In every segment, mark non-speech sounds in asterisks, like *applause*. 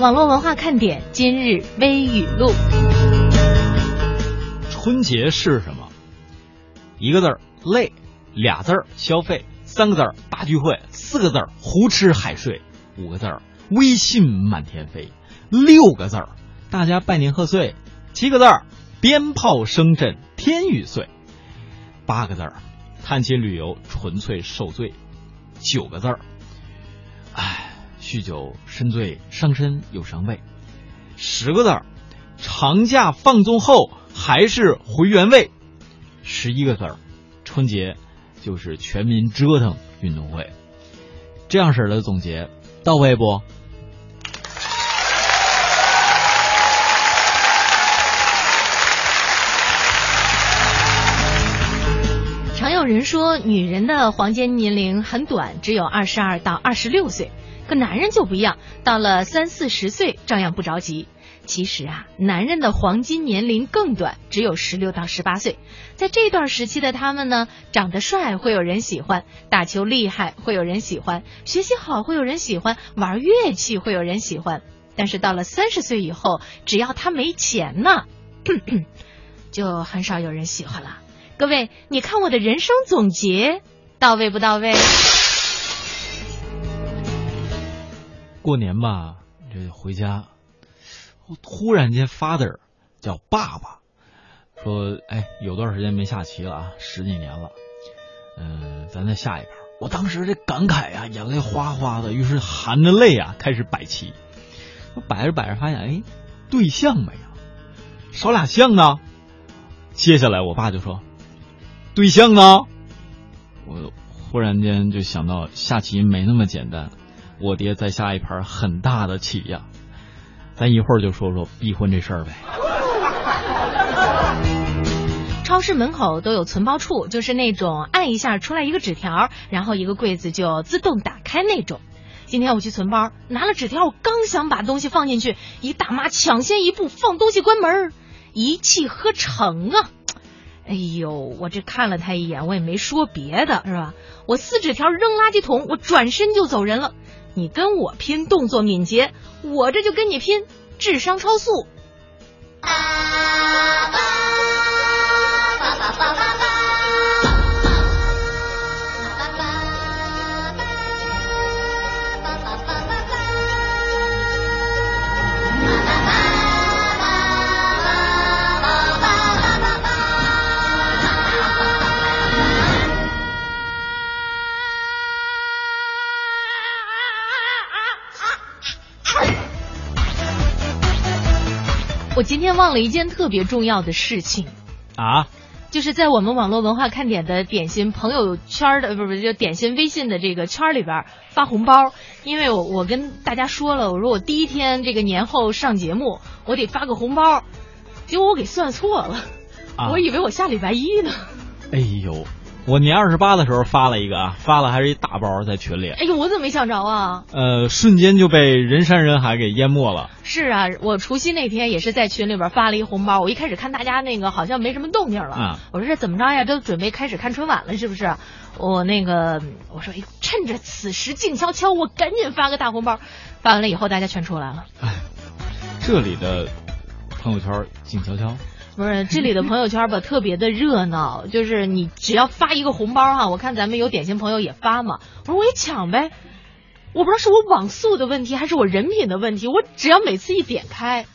网络文化看点今日微语录。春节是什么？一个字儿累，俩字儿消费，三个字儿大聚会，四个字儿胡吃海睡，五个字儿微信满天飞，六个字儿大家拜年贺岁，七个字儿鞭炮声震天欲碎，八个字儿探亲旅游纯粹受罪，九个字儿，酗酒深醉伤身又伤胃，十个字儿长假放纵后还是回原位，十一个字儿，春节就是全民折腾运动会。这样式儿的总结到位不？常有人说，女人的黄金年龄很短，只有二十二到二十六岁，可男人就不一样，到了三四十岁照样不着急。其实啊，男人的黄金年龄更短，只有十六到十八岁。在这段时期的他们呢，长得帅会有人喜欢，打球厉害会有人喜欢，学习好会有人喜欢，玩乐器会有人喜欢。但是到了三十岁以后，只要他没钱呢，*coughs* 就很少有人喜欢了。各位，你看我的人生总结到位不到位？过年吧，这回家，忽然间 father 叫爸爸，说：“哎，有段时间没下棋了啊，十几年了，嗯、咱再下一盘。”我当时这感慨呀、眼泪哗哗的，于是含着泪啊开始摆棋。摆着摆着发现，哎，对象没了，少俩象呢。接下来我爸就说：“对象呢？”我忽然间就想到下棋没那么简单，我爹再下一盘很大的棋呀。咱一会儿就说说逼婚这事儿呗。超市门口都有存包处，就是那种按一下出来一个纸条，然后一个柜子就自动打开那种。今天我去存包，拿了纸条，我刚想把东西放进去，一大妈抢先一步放东西关门，一气呵成啊！哎呦，我这看了他一眼，我也没说别的，是吧？我撕纸条扔垃圾桶，我转身就走人了。你跟我拼动作敏捷，我这就跟你拼智商超速。爸爸爸爸爸爸爸我今天忘了一件特别重要的事情，啊，就是在我们网络文化看点的点心朋友圈的，不是不是，就点心微信的这个圈里边发红包。因为我我跟大家说了，我说我第一天这个年后上节目，我得发个红包，结果我给算错了，啊我以为我下礼拜一呢。哎呦，我年二十八的时候发了一个啊，发了还是一大包在群里，哎呦，我怎么没想着啊？呃，瞬间就被人山人海给淹没了。是啊，我除夕那天也是在群里边发了一红包。我一开始看大家那个好像没什么动静了，啊我说这怎么着呀？都准备开始看春晚了，是不是？我那个我说，哎，趁着此时静悄悄，我赶紧发个大红包。发完了以后，大家全出来了。哎这里的朋友圈静悄悄，不是这里的朋友圈吧，特别的热闹，就是你只要发一个红包哈，我看咱们有点心朋友也发嘛，我说我也抢呗，我不知道是我网速的问题还是我人品的问题，我只要每次一点开，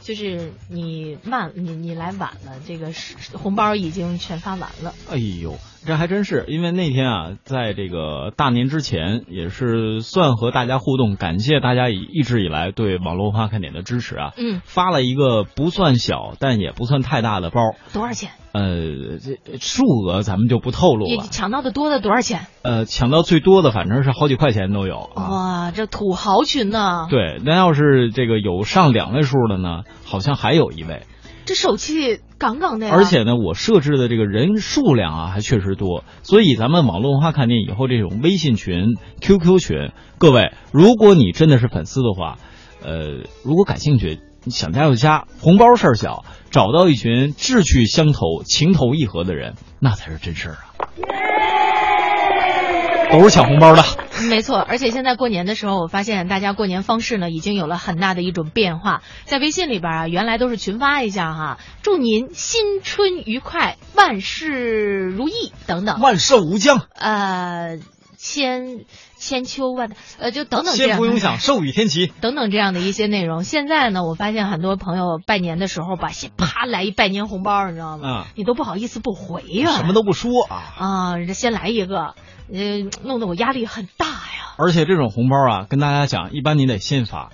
就是你慢，你你来晚了，这个红包已经全发完了。哎呦，这还真是，因为那天啊，在这个大年之前，也是算和大家互动，感谢大家以一直以来对网络文化看点的支持啊。嗯，发了一个不算小，但也不算太大的包，多少钱？呃，这数额咱们就不透露你了。抢到的多的多少钱？呃，抢到最多的反正是好几块钱都有啊。哇，这土豪群呢！对，那要是这个有上两位数的呢，好像还有一位。这手气杠杠的呀。而且呢，我设置的这个人数量啊，还确实多，所以咱们网络文化看点以后这种微信群、QQ 群，各位，如果你真的是粉丝的话，呃，如果感兴趣，想加就加，红包事儿小，找到一群志趣相投、情投意合的人，那才是真事儿啊。都是抢红包的。*laughs* 没错，而且现在过年的时候，我发现大家过年方式呢已经有了很大的一种变化。在微信里边啊，原来都是群发一下哈，祝您新春愉快，万事如意等等，万寿无疆。呃，千千秋万呃，就等等这样。先不用想，寿与天齐 *laughs* 等等这样的一些内容。现在呢，我发现很多朋友拜年的时候吧，先啪来一拜年红包，你知道吗？嗯，你都不好意思不回呀，什么都不说啊啊，这先来一个。呃，弄得我压力很大呀。而且这种红包啊，跟大家讲，一般你得现发。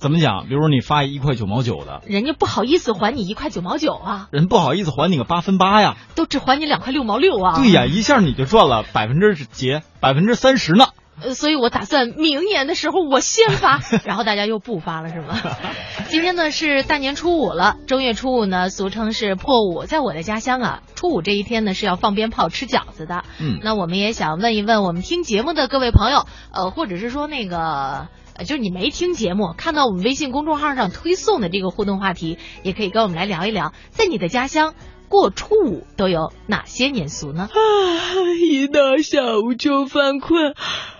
怎么讲？比如你发一块九毛九的，人家不好意思还你一块九毛九啊，人不好意思还你个八分八呀，都只还你两块六毛六啊。对呀，一下你就赚了百分之几，百分之三十呢。呃，所以我打算明年的时候我先发，*laughs* 然后大家又不发了，是吗？今天呢是大年初五了，正月初五呢俗称是破五，在我的家乡啊，初五这一天呢是要放鞭炮、吃饺子的。嗯，那我们也想问一问我们听节目的各位朋友，呃，或者是说那个，就是你没听节目，看到我们微信公众号上推送的这个互动话题，也可以跟我们来聊一聊，在你的家乡过初五都有哪些年俗呢？啊，一到下午就犯困。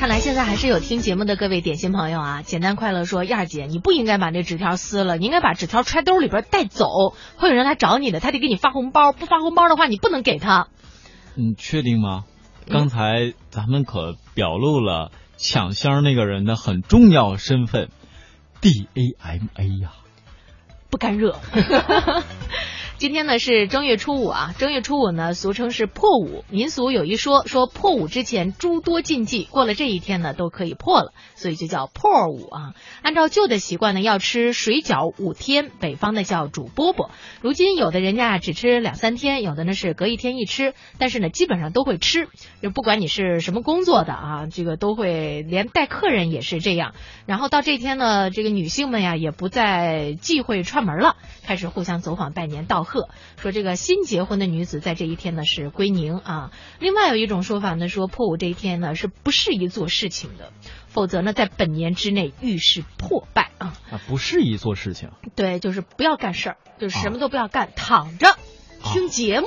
看来现在还是有听节目的各位点心朋友啊！简单快乐说，燕儿姐，你不应该把这纸条撕了，你应该把纸条揣兜里边带走。会有人来找你的，他得给你发红包，不发红包的话，你不能给他。你确定吗？刚才咱们可表露了抢箱那个人的很重要身份，D A M A 呀，不干热。*laughs* 今天呢是正月初五啊，正月初五呢俗称是破五。民俗有一说，说破五之前诸多禁忌，过了这一天呢都可以破了，所以就叫破五啊。按照旧的习惯呢，要吃水饺五天，北方的叫煮饽饽。如今有的人家只吃两三天，有的呢是隔一天一吃，但是呢基本上都会吃。就不管你是什么工作的啊，这个都会，连带客人也是这样。然后到这天呢，这个女性们呀也不再忌讳串门了，开始互相走访拜年道。贺说这个新结婚的女子在这一天呢是归宁啊。另外有一种说法呢说破五这一天呢是不适宜做事情的，否则呢在本年之内遇事破败啊。啊，不适宜做事情。对，就是不要干事儿，就是什么都不要干，躺着听节目。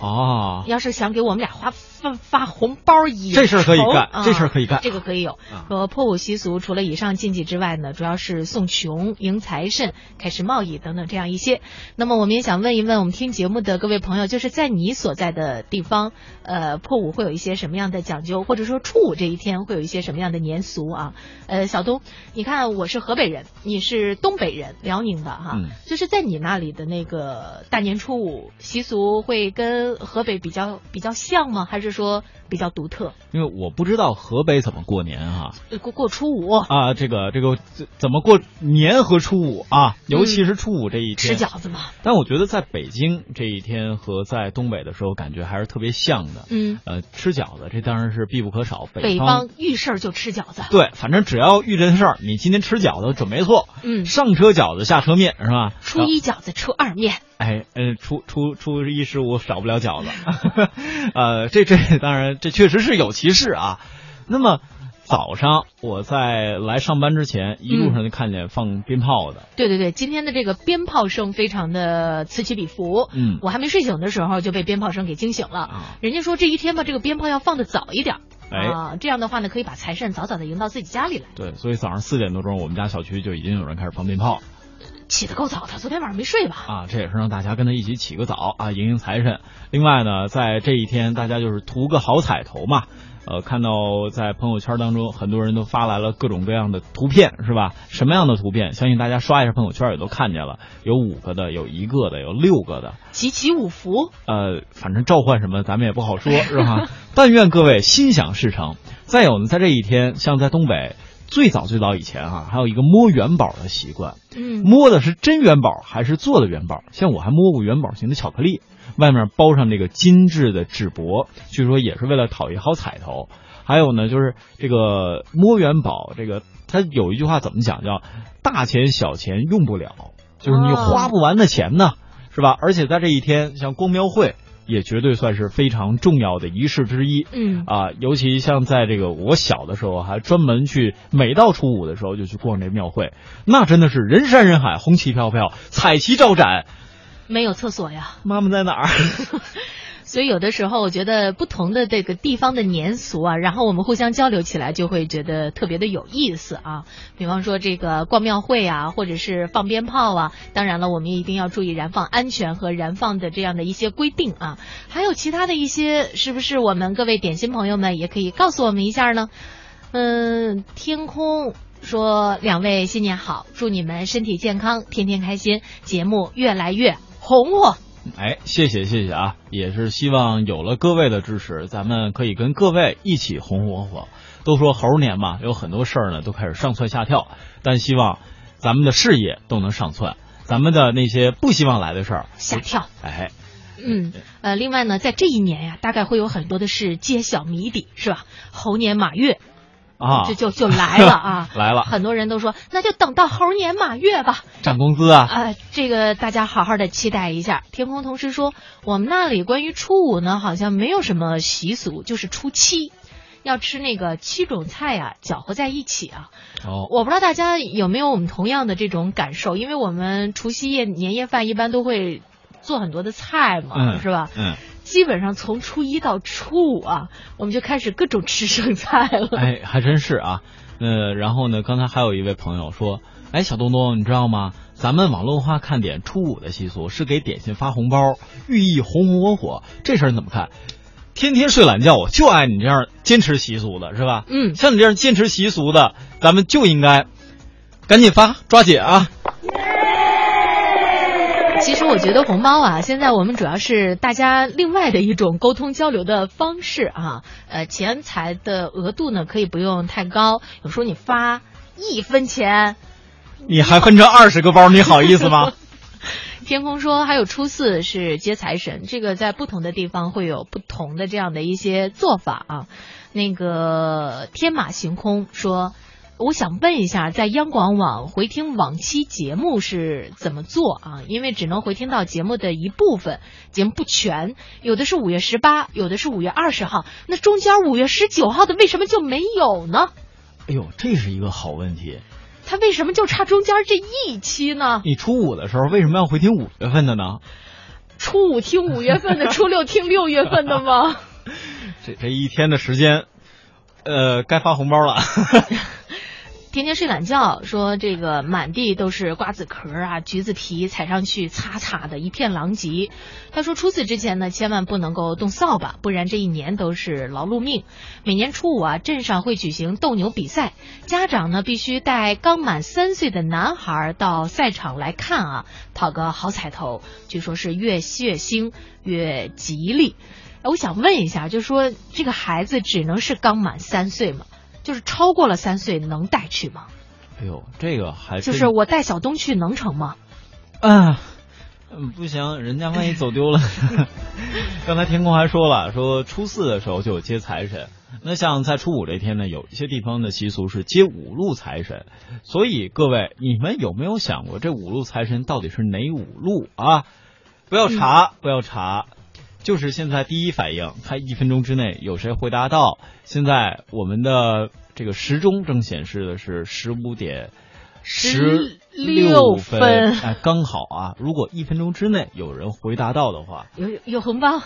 哦，要是想给我们俩发发发红包，以这事儿可以干，啊、这事儿可以干，这个可以有。说破五习俗除了以上禁忌之外呢，主要是送穷、迎财神、开始贸易等等这样一些。那么我们也想问一问我们听节目的各位朋友，就是在你所在的地方，呃，破五会有一些什么样的讲究，或者说初五这一天会有一些什么样的年俗啊？呃，小东，你看我是河北人，你是东北人，辽宁的哈，嗯、就是在你那里的那个大年初五习俗会跟河北比较比较像吗？还是说比较独特？因为我不知道河北怎么过年哈、啊，过过初五啊，这个这个怎么过年和初五啊，尤其是初五这一天、嗯、吃饺子嘛。但我觉得在北京这一天和在东北的时候感觉还是特别像的。嗯，呃，吃饺子这当然是必不可少。北方遇事儿就吃饺子。对，反正只要遇这事儿，你今天吃饺子准没错。嗯，上车饺子下车面是吧？初一饺子，初二面。哎，嗯，初初初一十五少不了饺子，*laughs* 呃，这这当然这确实是有歧视啊。那么早上我在来上班之前，一路上就看见放鞭炮的。嗯、对对对，今天的这个鞭炮声非常的此起彼伏。嗯，我还没睡醒的时候就被鞭炮声给惊醒了。啊、人家说这一天吧，这个鞭炮要放的早一点。哎，啊，这样的话呢，可以把财神早早的迎到自己家里来。对，所以早上四点多钟，我们家小区就已经有人开始放鞭炮。起得够早的，昨天晚上没睡吧？啊，这也是让大家跟他一起起个早啊，迎迎财神。另外呢，在这一天，大家就是图个好彩头嘛。呃，看到在朋友圈当中，很多人都发来了各种各样的图片，是吧？什么样的图片？相信大家刷一下朋友圈也都看见了，有五个的，有一个的，有六个的，集齐五福。呃，反正召唤什么咱们也不好说，是吧？*laughs* 但愿各位心想事成。再有呢，在这一天，像在东北。最早最早以前啊，还有一个摸元宝的习惯，嗯，摸的是真元宝还是做的元宝？像我还摸过元宝型的巧克力，外面包上这个精致的纸箔，据说也是为了讨一好彩头。还有呢，就是这个摸元宝，这个它有一句话怎么讲？叫大钱小钱用不了，就是你花不完的钱呢，是吧？而且在这一天，像光庙会。也绝对算是非常重要的仪式之一，嗯。啊，尤其像在这个我小的时候，还专门去每到初五的时候就去逛这庙会，那真的是人山人海，红旗飘飘，彩旗招展，没有厕所呀，妈妈在哪儿？*laughs* 所以有的时候，我觉得不同的这个地方的年俗啊，然后我们互相交流起来，就会觉得特别的有意思啊。比方说这个逛庙会啊，或者是放鞭炮啊，当然了，我们一定要注意燃放安全和燃放的这样的一些规定啊。还有其他的一些，是不是我们各位点心朋友们也可以告诉我们一下呢？嗯，天空说两位新年好，祝你们身体健康，天天开心，节目越来越红火。哎，谢谢谢谢啊！也是希望有了各位的支持，咱们可以跟各位一起红红火火。都说猴年嘛，有很多事儿呢都开始上蹿下跳，但希望咱们的事业都能上蹿，咱们的那些不希望来的事儿下跳。哎，嗯呃，另外呢，在这一年呀，大概会有很多的事揭晓谜底，是吧？猴年马月。啊，就就就来了啊，*laughs* 来了！很多人都说，那就等到猴年马月吧，涨工资啊！啊，这个大家好好的期待一下。天空同时说，我们那里关于初五呢，好像没有什么习俗，就是初七要吃那个七种菜呀，搅和在一起啊。哦，我不知道大家有没有我们同样的这种感受，因为我们除夕夜年夜饭一般都会做很多的菜嘛，嗯、是吧？嗯。基本上从初一到初五啊，我们就开始各种吃剩菜了。哎，还真是啊。呃，然后呢，刚才还有一位朋友说，哎，小东东，你知道吗？咱们网络文化看点初五的习俗是给点心发红包，寓意红红火火。这事儿你怎么看？天天睡懒觉，我就爱你这样坚持习俗的，是吧？嗯，像你这样坚持习俗的，咱们就应该赶紧发，抓紧啊！其实我觉得红包啊，现在我们主要是大家另外的一种沟通交流的方式啊。呃，钱财的额度呢，可以不用太高。有时候你发一分钱，你还分成二十个包，你好意思吗？*laughs* *laughs* 天空说还有初四是接财神，这个在不同的地方会有不同的这样的一些做法啊。那个天马行空说。我想问一下，在央广网回听往期节目是怎么做啊？因为只能回听到节目的一部分，节目不全，有的是五月十八，有的是五月二十号，那中间五月十九号的为什么就没有呢？哎呦，这是一个好问题。他为什么就差中间这一期呢？你初五的时候为什么要回听五月份的呢？初五听五月份的，初六听六月份的吗？*laughs* 这这一天的时间，呃，该发红包了。*laughs* 天天睡懒觉，说这个满地都是瓜子壳啊、橘子皮，踩上去擦擦的一片狼藉。他说初四之前呢，千万不能够动扫把，不然这一年都是劳碌命。每年初五啊，镇上会举行斗牛比赛，家长呢必须带刚满三岁的男孩到赛场来看啊，讨个好彩头。据说是越血腥越吉利。我想问一下，就说这个孩子只能是刚满三岁吗？就是超过了三岁能带去吗？哎呦，这个还就是我带小东去能成吗？啊，嗯，不行，人家万一走丢了。*laughs* 刚才天空还说了，说初四的时候就有接财神。那像在初五这天呢，有一些地方的习俗是接五路财神。所以各位，你们有没有想过这五路财神到底是哪五路啊？不要查，不要查。就是现在第一反应，看一分钟之内有谁回答到。现在我们的这个时钟正显示的是十五点十六分，哎，刚好啊！如果一分钟之内有人回答到的话，有有红包。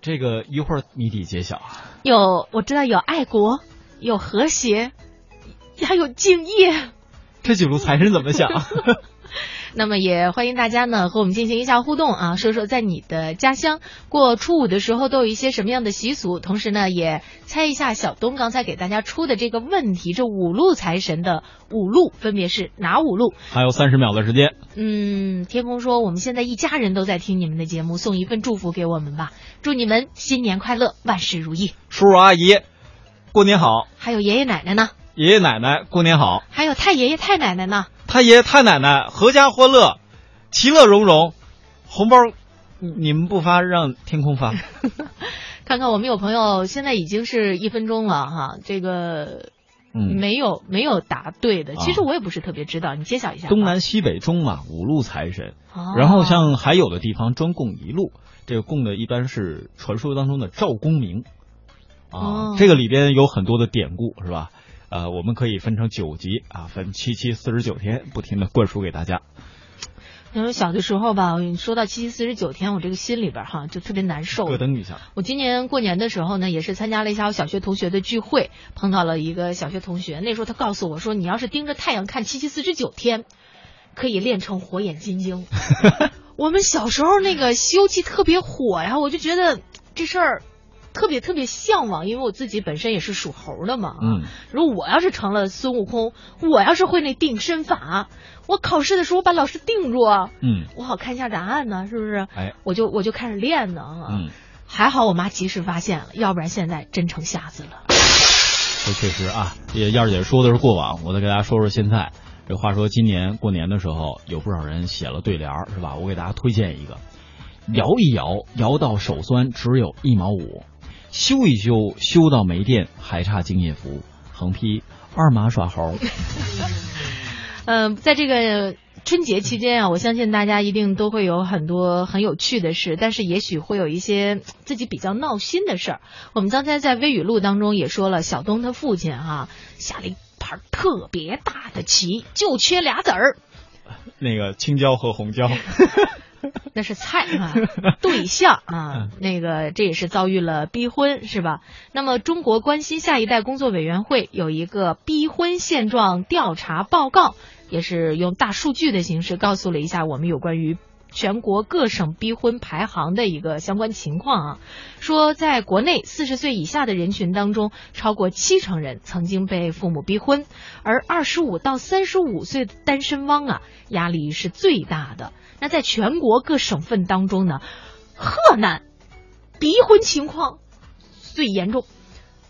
这个一会儿谜底揭晓。有，我知道有爱国，有和谐，还有敬业。这几路财神怎么想？那么也欢迎大家呢和我们进行一下互动啊，说说在你的家乡过初五的时候都有一些什么样的习俗，同时呢也猜一下小东刚才给大家出的这个问题，这五路财神的五路分别是哪五路？还有三十秒的时间。嗯，天空说我们现在一家人都在听你们的节目，送一份祝福给我们吧，祝你们新年快乐，万事如意。叔叔阿姨，过年好！还有爷爷奶奶呢？爷爷奶奶过年好！还有太爷爷太奶奶呢？太爷爷太奶奶阖家欢乐，其乐融融。红包你们不发，让天空发。*laughs* 看看我们有朋友现在已经是一分钟了哈，这个嗯，没有没有答对的，啊其实我也不是特别知道，你揭晓一下。东南西北中嘛，五路财神。哦然后像还有的地方专供一路，这个供的一般是传说当中的赵公明啊，哦这个里边有很多的典故是吧？呃，我们可以分成九集啊，分七七四十九天，不停的灌输给大家。因为小的时候吧，说到七七四十九天，我这个心里边哈就特别难受。咯噔一下，我今年过年的时候呢，也是参加了一下我小学同学的聚会，碰到了一个小学同学。那时候他告诉我说，你要是盯着太阳看七七四十九天，可以练成火眼金睛。*laughs* 我们小时候那个《西游记》特别火呀，我就觉得这事儿特别特别向往，因为我自己本身也是属猴的嘛。嗯，如果我要是成了孙悟空，我要是会那定身法，我考试的时候把老师定住啊，嗯，我好看一下答案呢，是不是？哎，我就我就开始练呢啊。嗯，还好我妈及时发现了，要不然现在真成瞎子了。这确实啊，也燕儿姐说的是过往，我再给大家说说现在。这话说今年过年的时候，有不少人写了对联，是吧？我给大家推荐一个：摇一摇，摇到手酸，只有一毛五；修一修，修到没电，还差敬业福。横批：二马耍猴。嗯、*laughs* 在这个春节期间啊，我相信大家一定都会有很多很有趣的事，但是也许会有一些 *tsk* 自己比较闹心的事儿。我们刚才在微语录当中也说了，小东他父亲哈、下了一盘特别大的棋，就缺俩子儿。*laughs* 那个青椒和红椒，*laughs* *laughs* 那是菜啊，对象啊，那个这也是遭遇了逼婚是吧？那么中国关心下一代工作委员会有一个逼婚现状调查报告，也是用大数据的形式告诉了一下我们有关于。全国各省逼婚排行的一个相关情况啊，说在国内四十岁以下的人群当中，超过七成人曾经被父母逼婚，而二十五到三十五岁的单身汪啊，压力是最大的。那在全国各省份当中呢，河南逼婚情况最严重。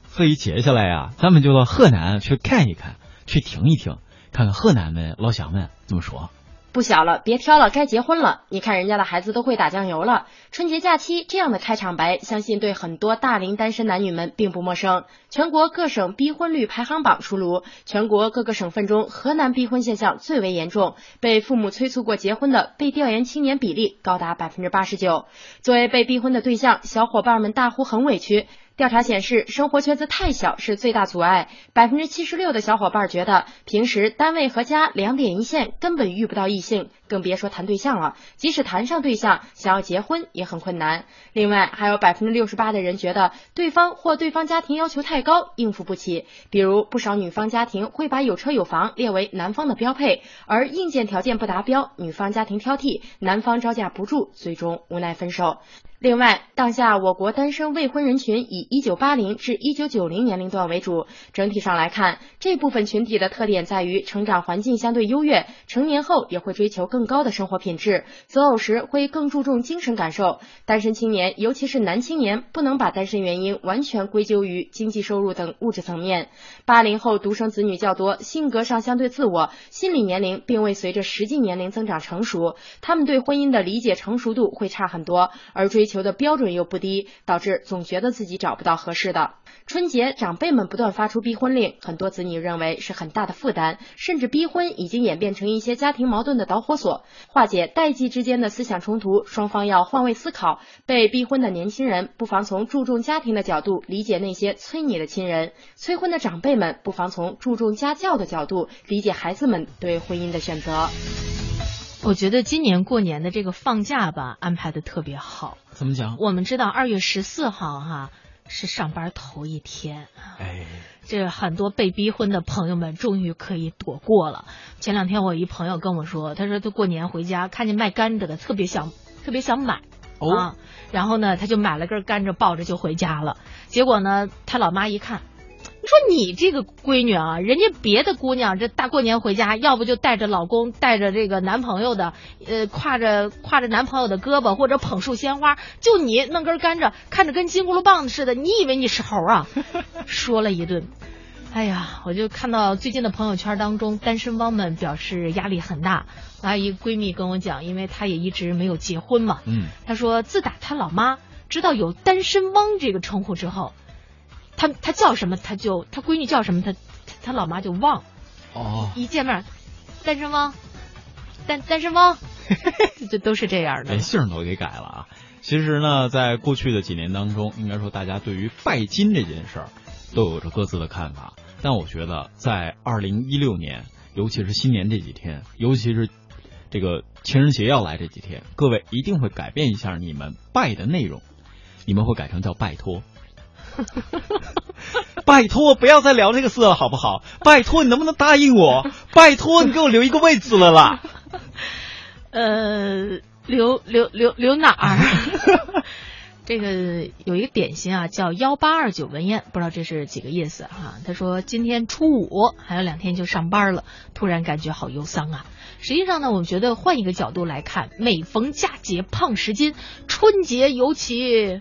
所以接下来呀、咱们就到河南去看一看，去听一听，看看河南们老乡们怎么说。不小了，别挑了，该结婚了。你看人家的孩子都会打酱油了。春节假期这样的开场白，相信对很多大龄单身男女们并不陌生。全国各省逼婚率排行榜出炉，全国各个省份中，河南逼婚现象最为严重，被父母催促过结婚的被调研青年比例高达百分之八十九。作为被逼婚的对象，小伙伴们大呼很委屈。调查显示，生活圈子太小是最大阻碍。百分之七十六的小伙伴觉得，平时单位和家两点一线，根本遇不到异性，更别说谈对象了。即使谈上对象，想要结婚也很困难。另外，还有百分之六十八的人觉得对方或对方家庭要求太高，应付不起。比如，不少女方家庭会把有车有房列为男方的标配，而硬件条件不达标，女方家庭挑剔，男方招架不住，最终无奈分手。另外，当下我国单身未婚人群以一九八零至一九九零年龄段为主。整体上来看，这部分群体的特点在于成长环境相对优越，成年后也会追求更高的生活品质，择偶时会更注重精神感受。单身青年，尤其是男青年，不能把单身原因完全归咎于经济收入等物质层面。八零后独生子女较多，性格上相对自我，心理年龄并未随着实际年龄增长成熟，他们对婚姻的理解成熟度会差很多，而追求的标准又不低，导致总觉得自己找不到合适的。春节，长辈们不断发出逼婚令，很多子女认为是很大的负担，甚至逼婚已经演变成一些家庭矛盾的导火索。化解代际之间的思想冲突，双方要换位思考。被逼婚的年轻人不妨从注重家庭的角度理解那些催你的亲人；催婚的长辈们不妨从注重家教的角度理解孩子们对婚姻的选择。我觉得今年过年的这个放假吧，安排的特别好。怎么讲？我们知道二月十四号哈是上班头一天啊。哎，这很多被逼婚的朋友们终于可以躲过了。前两天我一朋友跟我说，他说他过年回家看见卖甘蔗的，特别想特别想买。哦啊，然后呢，他就买了根甘蔗，抱着就回家了。结果呢，他老妈一看，你说你这个闺女啊，人家别的姑娘这大过年回家，要不就带着老公，带着这个男朋友的，呃，挎着挎着男朋友的胳膊，或者捧束鲜花，就你弄根甘蔗，看着跟金箍噜棒子似的，你以为你是猴啊？*laughs* 说了一顿。哎呀，我就看到最近的朋友圈当中，单身汪们表示压力很大。我还有一个闺蜜跟我讲，因为她也一直没有结婚嘛，嗯，她说自打她老妈知道有单身汪这个称呼之后，她她叫什么，他就他闺女叫什么，他他老妈就忘，哦，一见面，单身汪，单单身汪，*laughs* 这都是这样的连。姓都给改了啊。其实呢，在过去的几年当中，应该说大家对于拜金这件事儿都有着各自的看法。但我觉得，在二零一六年，尤其是新年这几天，尤其是这个情人节要来这几天，各位一定会改变一下你们拜的内容，你们会改成叫拜托。*laughs* 拜托，不要再聊这个事了，好不好？拜托，你能不能答应我？拜托，你给我留一个位置了啦。*laughs* 呃，留留留留哪儿？*laughs* 这个有一个点心啊，叫幺八二九文宴，不知道这是几个意思哈、他说今天初五，还有两天就上班了，突然感觉好忧伤啊。实际上呢，我们觉得换一个角度来看，每逢佳节胖十斤，春节尤其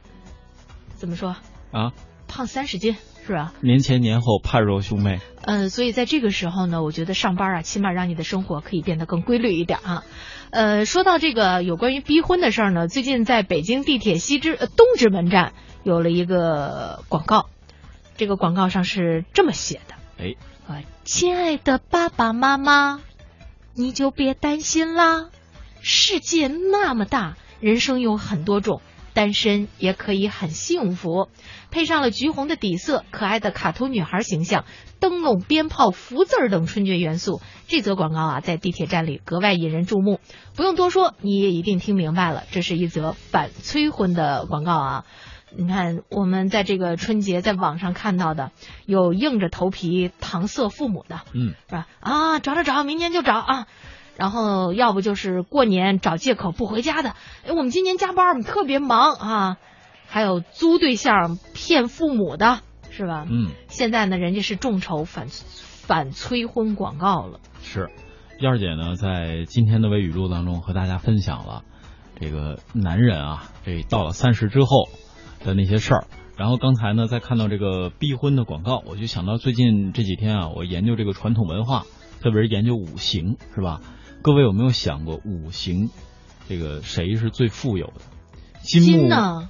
怎么说，啊，胖三十斤是吧？年前年后判若兄妹。呃，所以在这个时候呢，我觉得上班啊，起码让你的生活可以变得更规律一点啊。呃，说到这个有关于逼婚的事儿呢，最近在北京地铁西直、呃、东直门站有了一个广告，这个广告上是这么写的：哎，呃，亲爱的爸爸妈妈，你就别担心啦，世界那么大，人生有很多种。单身也可以很幸福，配上了橘红的底色，可爱的卡通女孩形象，灯笼、鞭炮、福字儿等春节元素。这则广告啊，在地铁站里格外引人注目。不用多说，你也一定听明白了，这是一则反催婚的广告啊。你看，我们在这个春节在网上看到的，有硬着头皮搪塞父母的，嗯，是吧？啊，找找找，明年就找啊。然后要不就是过年找借口不回家的，哎，我们今年加班，我们特别忙啊。还有租对象骗父母的，是吧？嗯，现在呢，人家是众筹反反催婚广告了。是，燕儿姐呢，在今天的微语录当中和大家分享了这个男人啊，这到了三十之后的那些事儿。然后刚才呢，在看到这个逼婚的广告，我就想到最近这几天啊，我研究这个传统文化，特别是研究五行，是吧？各位有没有想过五行，这个谁是最富有的？金木金呢？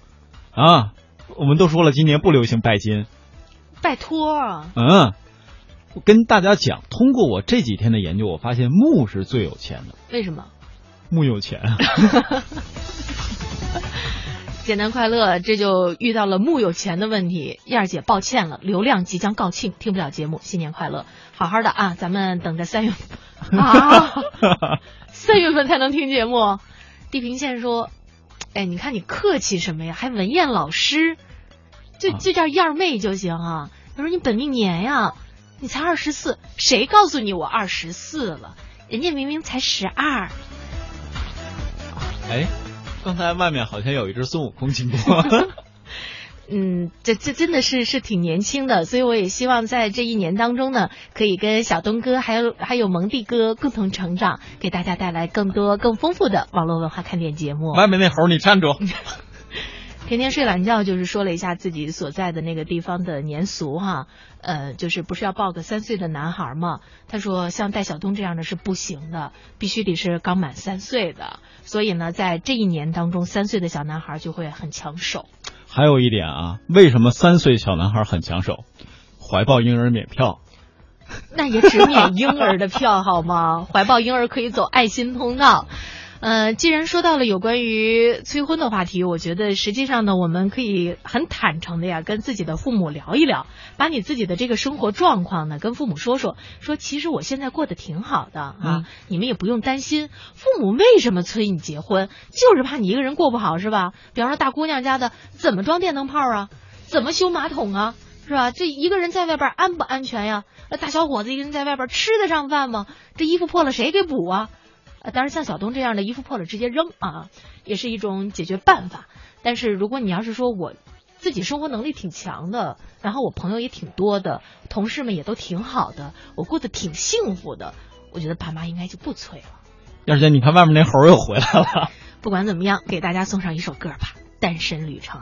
啊，我们都说了，今年不流行拜金。拜托啊！嗯，我跟大家讲，通过我这几天的研究，我发现木是最有钱的，为什么？木有钱。*laughs* 啊简单快乐，这就遇到了木有钱的问题。燕儿姐，抱歉了，流量即将告罄，听不了节目。新年快乐，好好的啊，咱们等着三月啊，*laughs* *laughs* 三月份才能听节目。地平线说：“哎，你看你客气什么呀？还文艳老师，就就叫燕儿妹就行啊。他说你本命年呀，你才二十四，谁告诉你我二十四了？人家明明才十二。哎，刚才外面好像有一只孙悟空经过。*laughs* 嗯，这这真的是是挺年轻的，所以我也希望在这一年当中呢，可以跟小东哥还有还有蒙蒂哥共同成长，给大家带来更多更丰富的网络文化看点节目。外面那猴，你站住！*laughs* 天天睡懒觉，就是说了一下自己所在的那个地方的年俗哈，呃，就是不是要抱个三岁的男孩嘛？他说像戴晓东这样的是不行的，必须得是刚满三岁的。所以呢，在这一年当中，三岁的小男孩就会很抢手。还有一点啊，为什么三岁小男孩很抢手？怀抱婴儿免票。那也只免婴儿的票好吗？怀抱婴儿可以走爱心通道。呃，既然说到了有关于催婚的话题，我觉得实际上呢，我们可以很坦诚的呀，跟自己的父母聊一聊，把你自己的这个生活状况呢，跟父母说说，说其实我现在过得挺好的啊，嗯你们也不用担心。父母为什么催你结婚，就是怕你一个人过不好是吧？比方说大姑娘家的怎么装电灯泡啊？怎么修马桶啊？是吧？这一个人在外边安不安全呀？那大小伙子一个人在外边吃得上饭吗？这衣服破了谁给补啊？啊，当然像小东这样的衣服破了直接扔啊，也是一种解决办法。但是如果你要是说我自己生活能力挺强的，然后我朋友也挺多的，同事们也都挺好的，我过得挺幸福的，我觉得爸妈应该就不催了。燕儿姐，你看外面那猴又回来了。*laughs* 不管怎么样，给大家送上一首歌吧，《单身旅程》。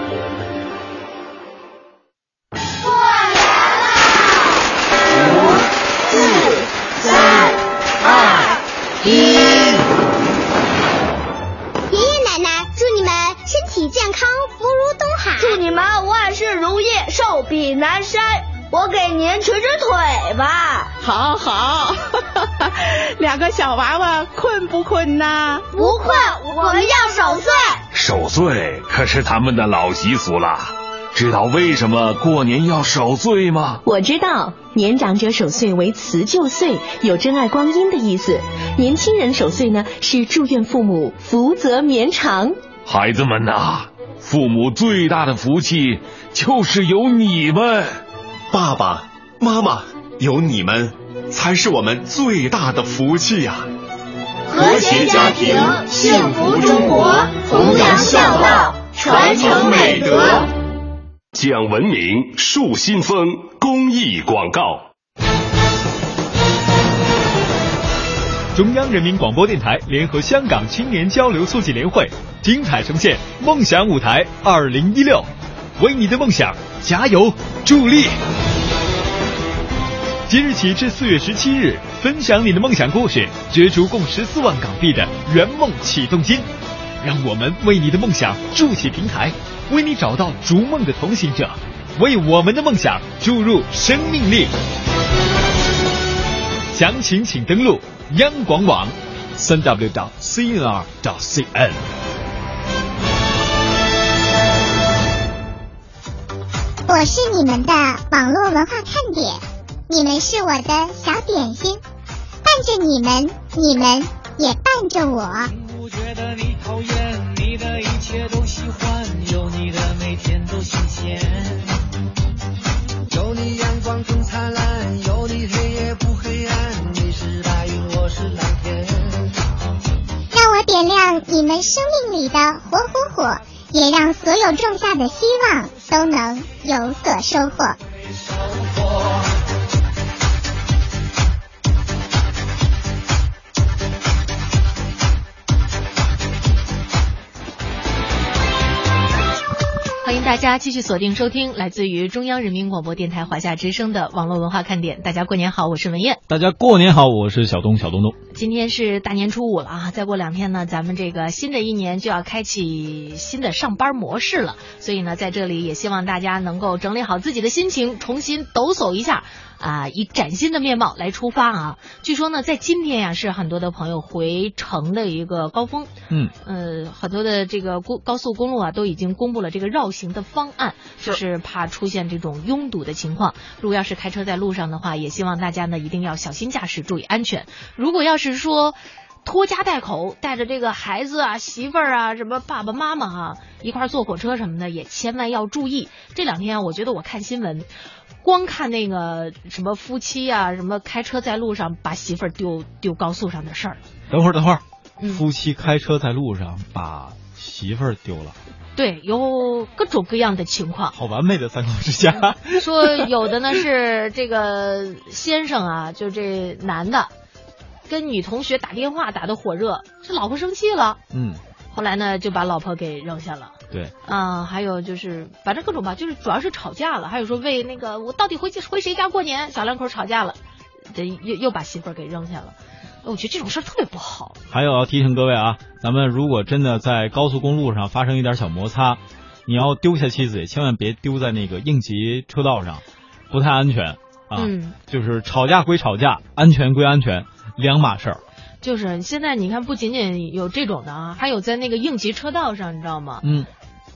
好好，*laughs* 两个小娃娃困不困呐？不困，我们要守岁。守岁可是咱们的老习俗了。知道为什么过年要守岁吗？我知道，年长者守岁为辞旧岁，有珍爱光阴的意思；年轻人守岁呢，是祝愿父母福泽绵长。孩子们呐，父母最大的福气就是有你们。爸爸妈妈，有你们才是我们最大的福气呀、和谐家庭，幸福中国，弘扬孝道，传承美德。讲文明树新风公益广告。中央人民广播电台联合香港青年交流促进联会，精彩呈现《梦想舞台二零一六》，为你的梦想加油助力。即日起至四月十七日，分享你的梦想故事，角逐共十四万港币的圆梦启动金。让我们为你的梦想筑起平台，为你找到逐梦的同行者，为我们的梦想注入生命力。详情请登录央广网，三 w 到 cnr 到 cn。我是你们的网络文化看点，你们是我的小点心，伴着你们，你们也伴着我。不觉得你讨厌，你的一切都喜欢，有你的每天都新鲜。有你阳光更灿烂，有你黑夜不黑暗，你是白云，我是蓝天。让我点亮你们生命里的火火火，也让所有种下的希望都能有所收获。大家继续锁定收听来自于中央人民广播电台华夏之声的网络文化看点。大家过年好，我是文燕。大家过年好，我是小东，小东东。今天是大年初五了啊，再过两天呢，咱们这个新的一年就要开启新的上班模式了。所以呢，在这里也希望大家能够整理好自己的心情，重新抖擞一下啊，以崭新的面貌来出发啊。据说呢，在今天呀，是很多的朋友回城的一个高峰。嗯，呃，很多的这个公高速公路啊，都已经公布了这个绕行的方案，就是怕出现这种拥堵的情况。如果要是开车在路上的话，也希望大家呢一定要小心驾驶，注意安全。如果要是说拖家带口，带着这个孩子啊、媳妇儿啊、什么爸爸妈妈啊、一块儿坐火车什么的，也千万要注意。这两天啊，我觉得我看新闻，光看那个什么夫妻啊，什么开车在路上把媳妇儿丢丢高速上的事儿。等会儿，等会儿，嗯夫妻开车在路上把媳妇儿丢了，对，有各种各样的情况。好完美的三口之家。说有的呢是这个先生啊，就这男的跟女同学打电话打的火热，这老婆生气了，嗯，后来呢就把老婆给扔下了。对，啊、还有就是反正各种吧，就是主要是吵架了，还有说为那个我到底回去回谁家过年，小两口吵架了，这又又把媳妇儿给扔下了。我觉得这种事儿特别不好。还有要提醒各位啊，咱们如果真的在高速公路上发生一点小摩擦，你要丢下妻子，也千万别丢在那个应急车道上，不太安全啊。嗯，就是吵架归吵架，安全归安全，两码事儿。就是现在你看，不仅仅有这种的啊，还有在那个应急车道上，你知道吗？嗯，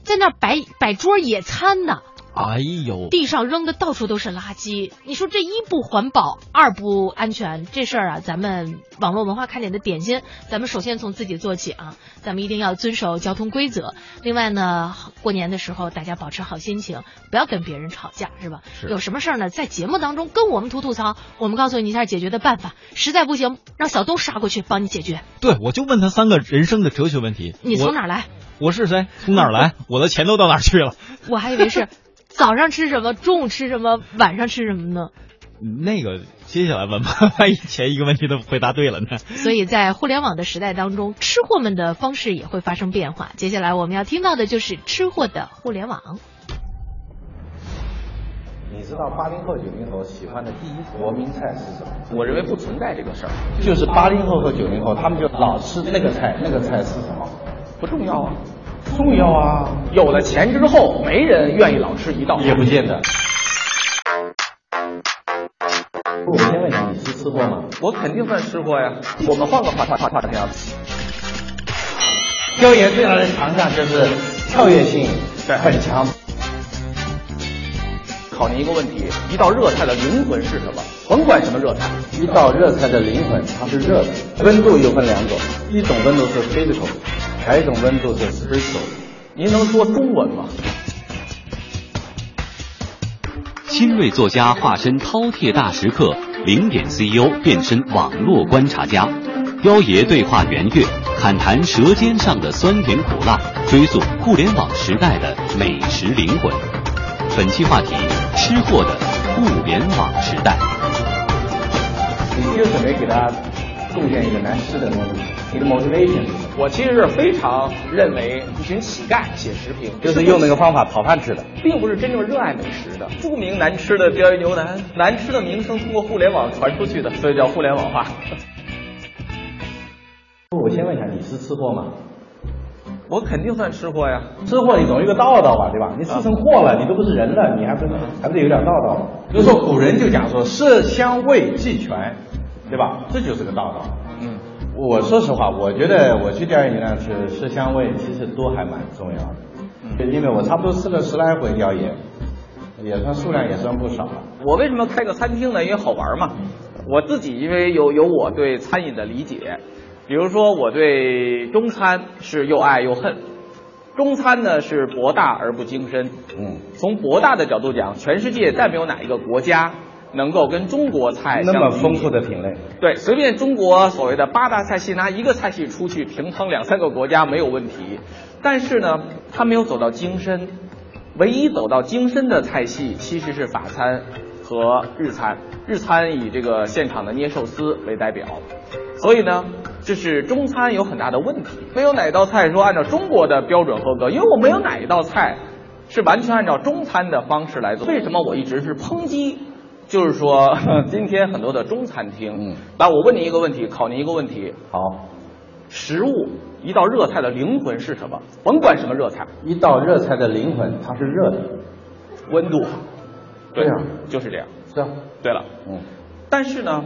在那摆摆桌野餐呢。哎呦，地上扔的到处都是垃圾，你说这一不环保，二不安全，这事儿啊，咱们网络文化看点的点心，咱们首先从自己做起啊，咱们一定要遵守交通规则。另外呢，过年的时候大家保持好心情，不要跟别人吵架，是吧？是有什么事儿呢，在节目当中跟我们吐吐槽，我们告诉你一下解决的办法。实在不行，让小东杀过去帮你解决。对，我就问他三个人生的哲学问题。你从哪？来？我是谁？从哪儿来？我的钱都到哪儿去了？我还以为是早上吃什么，中午吃什么，晚上吃什么呢？那个接下来问吧，万一前一个问题都回答对了呢？所以在互联网的时代当中，吃货们的方式也会发生变化。接下来我们要听到的就是吃货的互联网。你知道八零后、九零后喜欢的第一国民菜是什么？我认为不存在这个事儿。就是八零后和九零后，他们就老吃那个菜，那个菜是什么？不重要啊。重要啊！有了钱之后，没人愿意老吃一道。也不见得。我先问你，你是吃货吗？我肯定算吃货呀。我们换个话话话话题啊。雕爷最大的强项就是跳跃性很强。考您一个问题：一道热菜的灵魂是什么？甭管什么热菜，一道热菜的灵魂它是热的。温度又分两种，一种温度是 physical，还有一种温度是 spiritual。您能说中文吗？新锐作家化身饕餮大食客，零点 CEO 变身网络观察家，雕爷对话圆月，侃谈舌尖上的酸甜苦辣，追溯互联网时代的美食灵魂。本期话题：吃货的互联网时代。你就准备给他贡献一个难吃的东西，你的 motivation 我其实是非常认为一群乞丐写食评，就是用那个方法讨饭吃的，并不是真正热爱美食的。著名难吃的标鱼牛腩，难吃的名声通过互联网传出去的，所以叫互联网化。我先问一下，你是吃货吗？我肯定算吃货呀。吃货你总有一个道道吧，对吧？你吃成货了，你都不是人了，你还不还不得有点道道？比如说古人就讲说色香味俱全，对吧？这就是个道道。嗯。我说实话，我觉得我去雕爷牛腩吃色香味其实都还蛮重要的，嗯、因为我差不多吃了十来回调研，也算数量也算不少了。我为什么开个餐厅呢？因为好玩嘛。我自己因为有有我对餐饮的理解，比如说我对中餐是又爱又恨。中餐呢是博大而不精深。嗯。从博大的角度讲，全世界再没有哪一个国家。能够跟中国菜那么丰富的品类，对，随便中国所谓的八大菜系拿一个菜系出去平衡两三个国家没有问题，但是呢，它没有走到精深，唯一走到精深的菜系其实是法餐和日餐，日餐以这个现场的捏寿司为代表，所以呢，这是中餐有很大的问题，没有哪道菜说按照中国的标准合格，因为我没有哪一道菜是完全按照中餐的方式来做，为什么我一直是抨击？就是说，*laughs* 今天很多的中餐厅，嗯，来我问您一个问题，考您一个问题。好，食物一道热菜的灵魂是什么？甭管什么热菜，一道热菜的灵魂它是热的，温度。对啊，就是这样。是啊。对了，嗯，但是呢，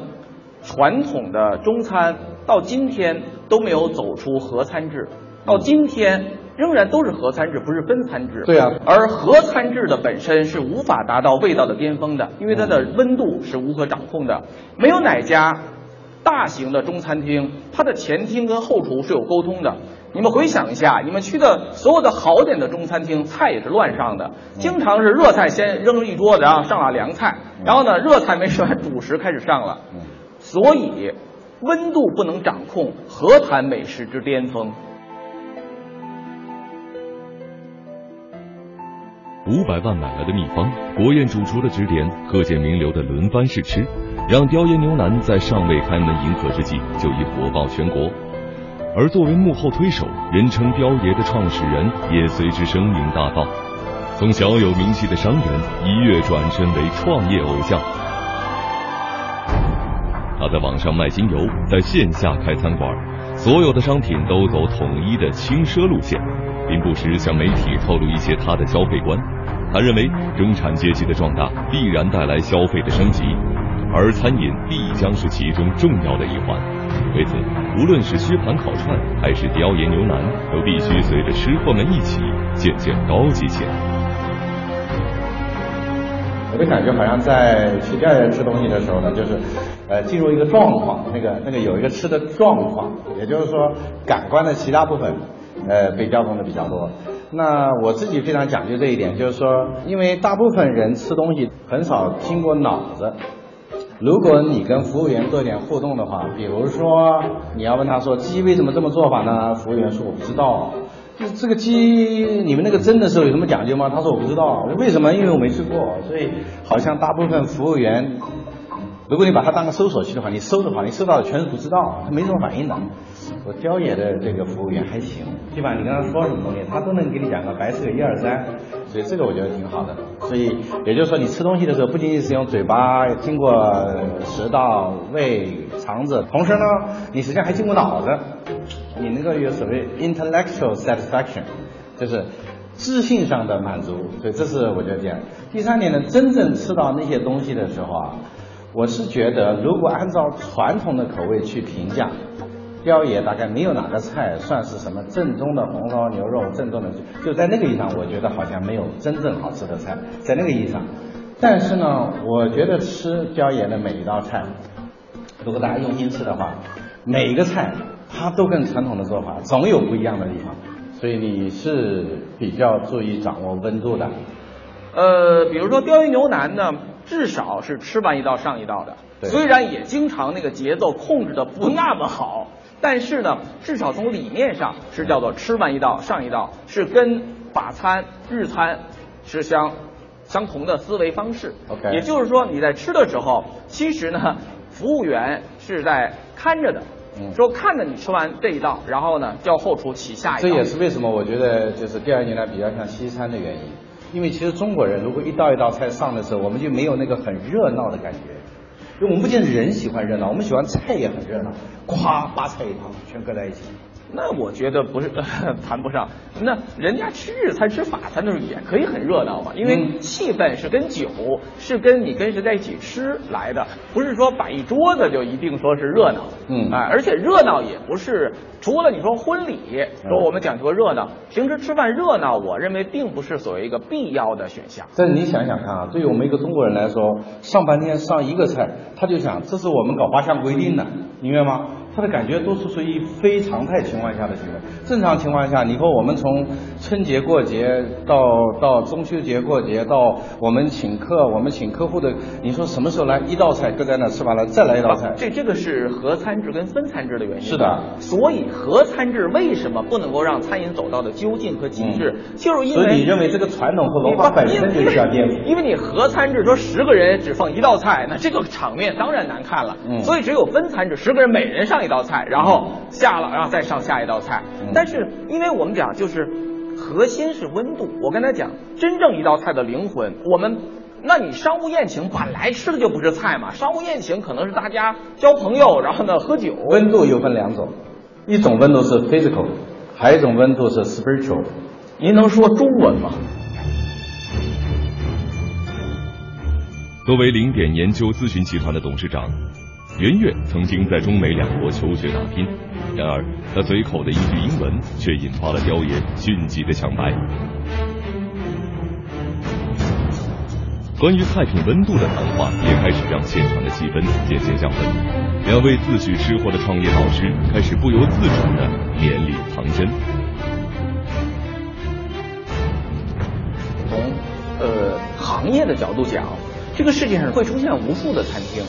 传统的中餐到今天都没有走出合餐制，到今天。仍然都是合餐制，不是分餐制。对啊，而合餐制的本身是无法达到味道的巅峰的，因为它的温度是无可掌控的。没有哪家大型的中餐厅，它的前厅跟后厨是有沟通的。你们回想一下，你们去的所有的好点的中餐厅，菜也是乱上的，经常是热菜先扔一桌子，然后上了凉菜，然后呢热菜没吃完，主食开始上了。所以温度不能掌控，何谈美食之巅峰？五百万买来的秘方，国宴主厨的指点，各界名流的轮番试吃，让雕爷牛腩在尚未开门迎客之际就已火爆全国。而作为幕后推手，人称雕爷的创始人也随之声名大噪，从小有名气的商人一跃转身为创业偶像。他在网上卖精油，在线下开餐馆，所有的商品都走统一的轻奢路线，并不时向媒体透露一些他的消费观。他认为，中产阶级的壮大必然带来消费的升级，而餐饮必将是其中重要的一环。为此，无论是薛盘烤串还是雕爷牛腩，都必须随着吃货们一起渐渐高级起来。我的感觉好像在去雕爷吃东西的时候呢，就是呃进入一个状况，那个那个有一个吃的状况，也就是说感官的其他部分呃被调动的比较多。那我自己非常讲究这一点，就是说，因为大部分人吃东西很少经过脑子。如果你跟服务员做点互动的话，比如说你要问他说鸡为什么这么做法呢？服务员说我不知道。这这个鸡你们那个蒸的时候有什么讲究吗？他说我不知道。为什么？因为我没吃过。所以好像大部分服务员，如果你把它当个搜索器的话，你搜的话，你搜到的全是不知道，他没什么反应的。我雕爷的这个服务员还行，基本上你跟他说什么东西，他都能给你讲个白色一二三。所以这个我觉得挺好的。所以也就是说，你吃东西的时候，不仅仅是用嘴巴经过食道、胃、肠子，同时呢，你实际上还经过脑子，你能够有所谓 intellectual satisfaction，就是知性上的满足。所以这是我觉得这样。第三点呢，真正吃到那些东西的时候啊，我是觉得如果按照传统的口味去评价。雕爷大概没有哪个菜算是什么正宗的红烧牛肉，正宗的就在那个意义上，我觉得好像没有真正好吃的菜，在那个意义上。但是呢，我觉得吃雕爷的每一道菜，如果大家用心吃的话，每一个菜它都跟传统的做法总有不一样的地方，所以你是比较注意掌握温度的。呃，比如说雕鱼牛腩呢，至少是吃完一道上一道的，虽然也经常那个节奏控制的不那么好。但是呢，至少从理念上是叫做吃完一道上一道，是跟法餐、日餐是相相同的思维方式。OK，也就是说你在吃的时候，其实呢，服务员是在看着的，说看着你吃完这一道，然后呢叫后厨起下一道。这也是为什么我觉得就是第二年来比较像西餐的原因，因为其实中国人如果一道一道菜上的时候，我们就没有那个很热闹的感觉。因为我们不仅人喜欢热闹，我们喜欢菜也很热闹，咵八菜一汤全搁在一起。那我觉得不是 *laughs* 谈不上。那人家吃日餐吃法餐的时候也可以很热闹嘛，因为气氛是跟酒是跟你跟谁在一起吃来的，不是说摆一桌子就一定说是热闹。嗯，哎，而且热闹也不是除了你说婚礼说我们讲究热闹，平时吃饭热闹，我认为并不是所谓一个必要的选项。但是你想想看啊，对于我们一个中国人来说，上半天上一个菜，他就想这是我们搞八项规定的，明白吗？他的感觉都是属于非常态情况下的行为。正常情况下，你说我们从春节过节到到中秋节过节，到我们请客，我们请客户的，你说什么时候来一道菜搁在那吃完了再来一道菜？这这个是合餐制跟分餐制的原因。是的。所以合餐制为什么不能够让餐饮走到的究竟和极致？就是因为所以你认为这个传统和文化本身就需要颠覆？因为你合餐制说十个人只放一道菜，那这个场面当然难看了。嗯。所以只有分餐制，十个人每人上一道菜，然后下了，然后再上下一道菜。但是因为我们讲就是核心是温度，我跟他讲，真正一道菜的灵魂，我们那你商务宴请本来吃的就不是菜嘛，商务宴请可能是大家交朋友，然后呢喝酒。温度有分两种，一种温度是 physical，还有一种温度是 spiritual。您能说中文吗？作为零点研究咨询集团的董事长，袁岳曾经在中美两国求学打拼。然而，他随口的一句英文却引发了雕爷迅疾的抢白。关于菜品温度的谈话也开始让现场的气氛渐渐降温。两位自诩吃货的创业导师开始不由自主的绵里藏针。从呃行业的角度讲，这个世界上会出现无数的餐厅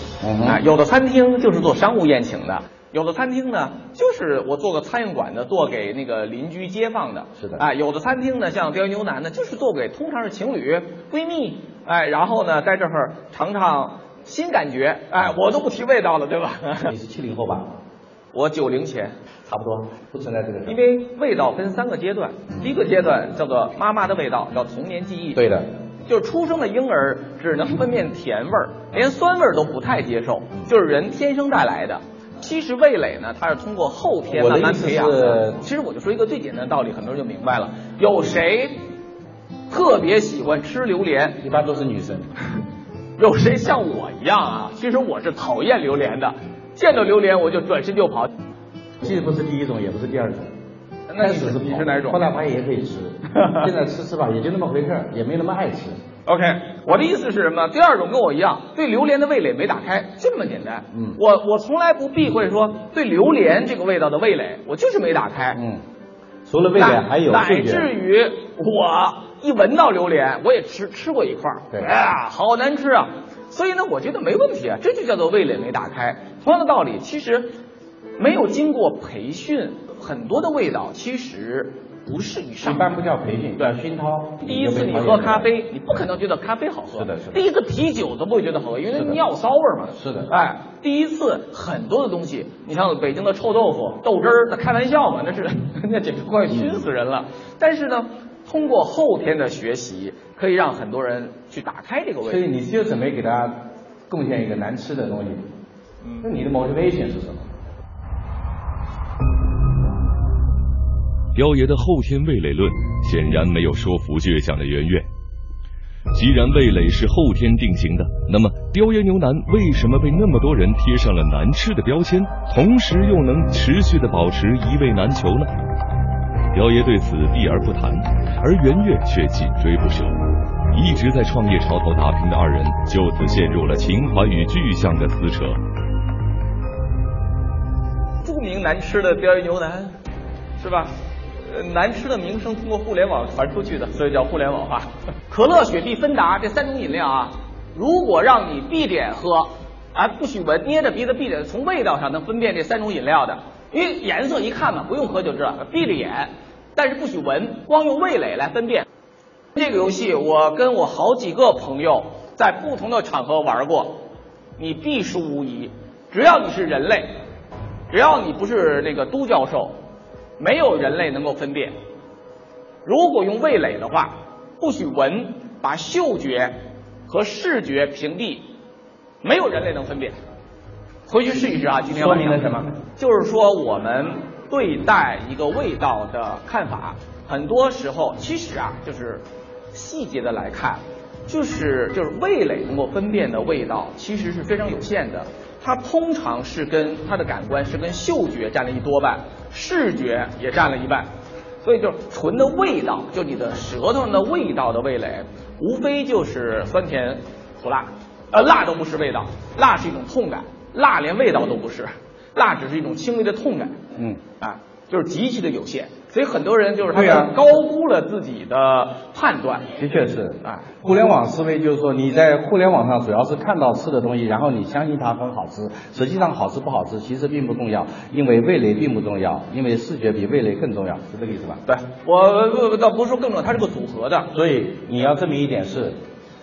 啊，有的餐厅就是做商务宴请的。有的餐厅呢，就是我做个餐饮馆的，做给那个邻居街坊的。是的。哎，有的餐厅呢，像雕牛腩呢，就是做给通常是情侣、闺蜜，哎，然后呢，在这儿尝尝新感觉。哎，我都不提味道了，对吧？你是七零后吧？*laughs* 我九零前，差不多，不存在这个。因为味道分三个阶段，第一个阶段叫做妈妈的味道，叫童年记忆。对的。就是出生的婴儿只能分辨甜味儿，连酸味儿都不太接受，就是人天生带来的。其实味蕾呢，它是通过后天慢慢培养的。其实我就说一个最简单的道理，很多人就明白了。有谁特别喜欢吃榴莲？一般都是女生。*laughs* 有谁像我一样啊？其实我是讨厌榴莲的，见到榴莲我就转身就跑。既不是第一种，也不是第二种。那你是你是哪种？后来发现也可以吃，*laughs* 现在吃吃吧，也就那么回事儿，也没那么爱吃。OK，我的意思是什么？第二种跟我一样，对榴莲的味蕾没打开，这么简单。嗯，我我从来不避讳说对榴莲这个味道的味蕾，我就是没打开。嗯，除了味蕾还有乃至于我一闻到榴莲，我也吃吃过一块儿，对，哎呀，好难吃啊！所以呢，我觉得没问题啊，这就叫做味蕾没打开。同样的道理，其实没有经过培训，很多的味道其实。不是一上，一般不叫培训，对熏陶。第一次你喝咖啡，你不可能觉得咖啡好喝。是的，是的。第一次啤酒都不会觉得好喝，因为尿骚味嘛。是的。哎，第一次很多的东西，你像北京的臭豆腐、豆汁儿，那开玩笑嘛，那是 *laughs* 那简直快熏死人了。但是呢，通过后天的学习，可以让很多人去打开这个味。所以你就准备给大家贡献一个难吃的东西，那你的 motivation 是什么？雕爷的后天味蕾论显然没有说服倔强的圆圆。既然味蕾是后天定型的，那么雕爷牛腩为什么被那么多人贴上了难吃的标签，同时又能持续的保持一味难求呢？雕爷对此避而不谈，而圆月却紧追不舍。一直在创业潮头打拼的二人，就此陷入了情怀与具象的撕扯。著名难吃的雕爷牛腩，是吧？呃，难吃的名声通过互联网传出去的，所以叫互联网化。*laughs* 可乐、雪碧、芬达这三种饮料啊，如果让你闭着眼喝，啊，不许闻，捏着鼻子闭着，从味道上能分辨这三种饮料的，因为颜色一看嘛，不用喝就知道，闭着眼，但是不许闻，光用味蕾来分辨。这个游戏我跟我好几个朋友在不同的场合玩过，你必输无疑。只要你是人类，只要你不是那个都教授。没有人类能够分辨。如果用味蕾的话，不许闻，把嗅觉和视觉屏蔽，没有人类能分辨。回去试一试啊！今天说明了什么？就是说我们对待一个味道的看法，很多时候其实啊，就是细节的来看，就是就是味蕾能够分辨的味道，其实是非常有限的。它通常是跟它的感官是跟嗅觉占了一多半。视觉也占了一半，所以就纯的味道，就你的舌头上的味道的味蕾，无非就是酸甜苦辣，呃，辣都不是味道，辣是一种痛感，辣连味道都不是，辣只是一种轻微的痛感，嗯，啊，就是极其的有限。所以很多人就是他们高估了自己的判断。的确是啊，互联网思维就是说你在互联网上主要是看到吃的东西，然后你相信它很好吃，实际上好吃不好吃其实并不重要，因为味蕾并不重要，因为视觉比味蕾更重要，是这个意思吧？对，我倒不是说更重要，它是个组合的。所以你要证明一点是，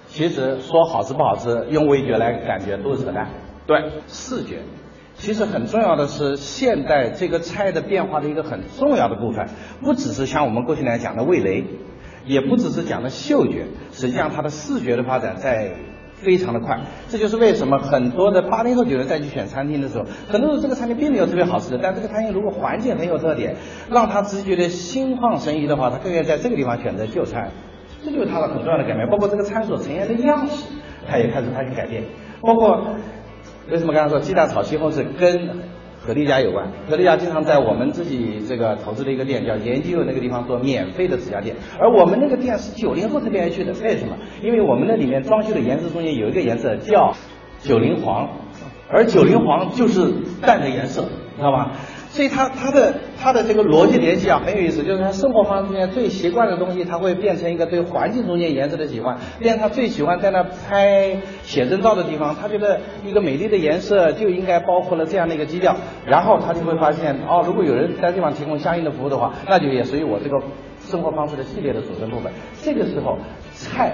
其实说好吃不好吃，用味觉来感觉都是扯淡。对，视觉。其实很重要的是，现代这个菜的变化的一个很重要的部分，不只是像我们过去来讲的味蕾，也不只是讲的嗅觉，实际上它的视觉的发展在非常的快。这就是为什么很多的八零后九零再去选餐厅的时候，很多时候这个餐厅并没有特别好吃的，但这个餐厅如果环境很有特点，让他直觉的心旷神怡的话，他更愿意在这个地方选择就餐。这就是它的很重要的改变，包括这个餐所呈现的样式，它也开始发生改变，包括。为什么刚才说鸡蛋炒西红柿跟何丽家有关？何丽家经常在我们自己这个投资的一个店叫研究那个地方做免费的指甲店，而我们那个店是九零后这边去的，为什么？因为我们那里面装修的颜色中间有一个颜色叫九零黄，而九零黄就是蛋的颜色，知道吧？所以他他的他的这个逻辑联系啊很有意思，就是他生活方式中间最习惯的东西，他会变成一个对环境中间颜色的喜欢。变他最喜欢在那拍写真照的地方，他觉得一个美丽的颜色就应该包括了这样的一个基调。然后他就会发现，哦，如果有人在地方提供相应的服务的话，那就也属于我这个生活方式的系列的组成部分。这个时候，菜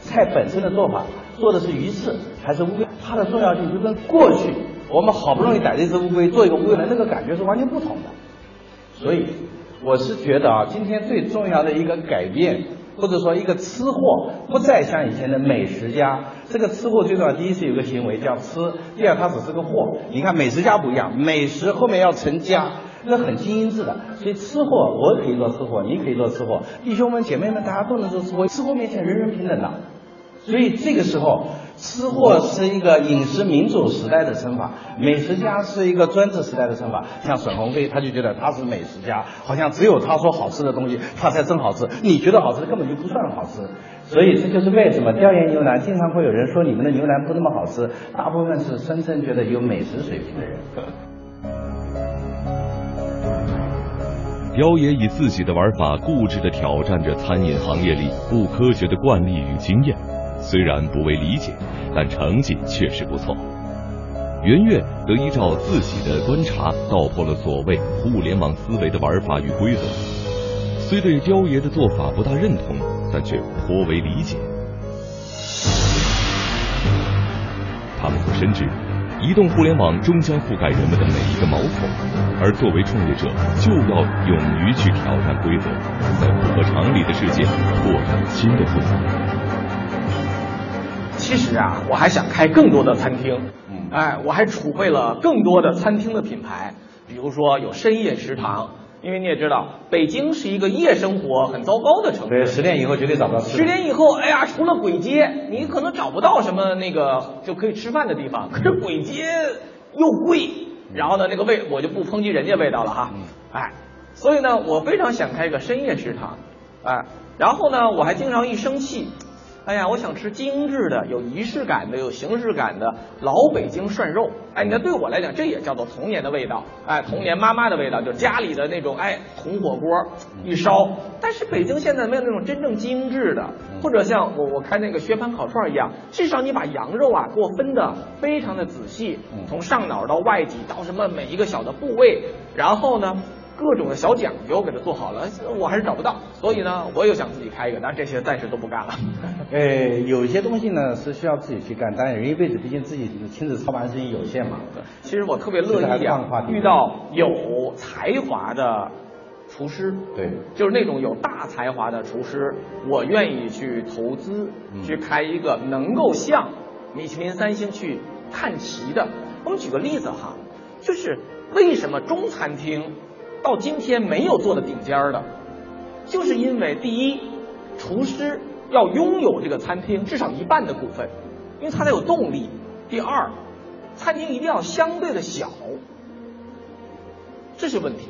菜本身的做法做的是鱼翅还是乌龟，它的重要性就跟过去。我们好不容易逮了一只乌龟，做一个乌龟的那个感觉是完全不同的。所以，我是觉得啊，今天最重要的一个改变，或者说一个吃货，不再像以前的美食家。这个吃货最重要，第一是有个行为叫吃，第二它只是个货。你看美食家不一样，美食后面要成家，那很精英制的。所以吃货，我可以做吃货，你可以做吃货，弟兄们姐妹们，大家都能做吃货。吃货面前人人平等的。所以这个时候。吃货是一个饮食民主时代的称法，美食家是一个专制时代的称法。像沈鸿飞，他就觉得他是美食家，好像只有他说好吃的东西，他才真好吃。你觉得好吃根本就不算好吃。所以这就是为什么调研牛腩经常会有人说你们的牛腩不那么好吃，大部分是深深觉得有美食水平的人。雕爷以自己的玩法固执地挑战着餐饮行业里不科学的惯例与经验。虽然不为理解，但成绩确实不错。圆月则依照自己的观察，道破了所谓互联网思维的玩法与规则。虽对雕爷的做法不大认同，但却颇为理解。他们可深知，移动互联网终将覆盖人们的每一个毛孔，而作为创业者，就要勇于去挑战规则，在不合常理的世界拓展新的出路。其实啊，我还想开更多的餐厅，哎，我还储备了更多的餐厅的品牌，比如说有深夜食堂。因为你也知道，北京是一个夜生活很糟糕的城市。对，十点以后绝对找不到吃。十点以后，哎呀，除了鬼街，你可能找不到什么那个就可以吃饭的地方。可是鬼街又贵，然后呢，那个味我就不抨击人家味道了哈。哎，所以呢，我非常想开一个深夜食堂，哎，然后呢，我还经常一生气。哎呀，我想吃精致的、有仪式感的、有形式感的老北京涮肉。哎，你看，对我来讲，这也叫做童年的味道。哎，童年妈妈的味道，就家里的那种哎铜火锅一烧。但是北京现在没有那种真正精致的，或者像我我看那个薛蟠烤串一样，至少你把羊肉啊给我分的非常的仔细，从上脑到外脊到什么每一个小的部位，然后呢。各种的小讲究给它做好了，我还是找不到，所以呢，我又想自己开一个，但是这些暂时都不干了。*laughs* 呃，有一些东西呢是需要自己去干，但是人一辈子毕竟自己亲自操办事情有限嘛。其实我特别乐意啊，遇到有才华的厨师，对，就是那种有大才华的厨师，我愿意去投资，去开一个能够向米其林三星去看齐的。我们举个例子哈，就是为什么中餐厅？到今天没有做的顶尖的，就是因为第一，厨师要拥有这个餐厅至少一半的股份，因为他才有动力。第二，餐厅一定要相对的小，这是问题。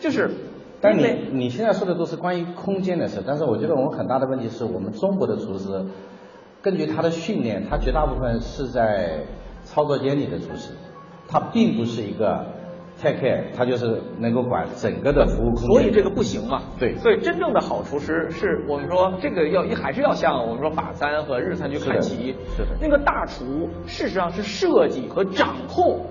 就是，但你你现在说的都是关于空间的事，但是我觉得我们很大的问题是我们中国的厨师，根据他的训练，他绝大部分是在操作间里的厨师，他并不是一个。Take care，他就是能够管整个的服务空间，所以这个不行嘛。对，所以真正的好厨师是我们说这个要还是要向我们说法餐和日餐去看齐。是的。那个大厨事实上是设计和掌控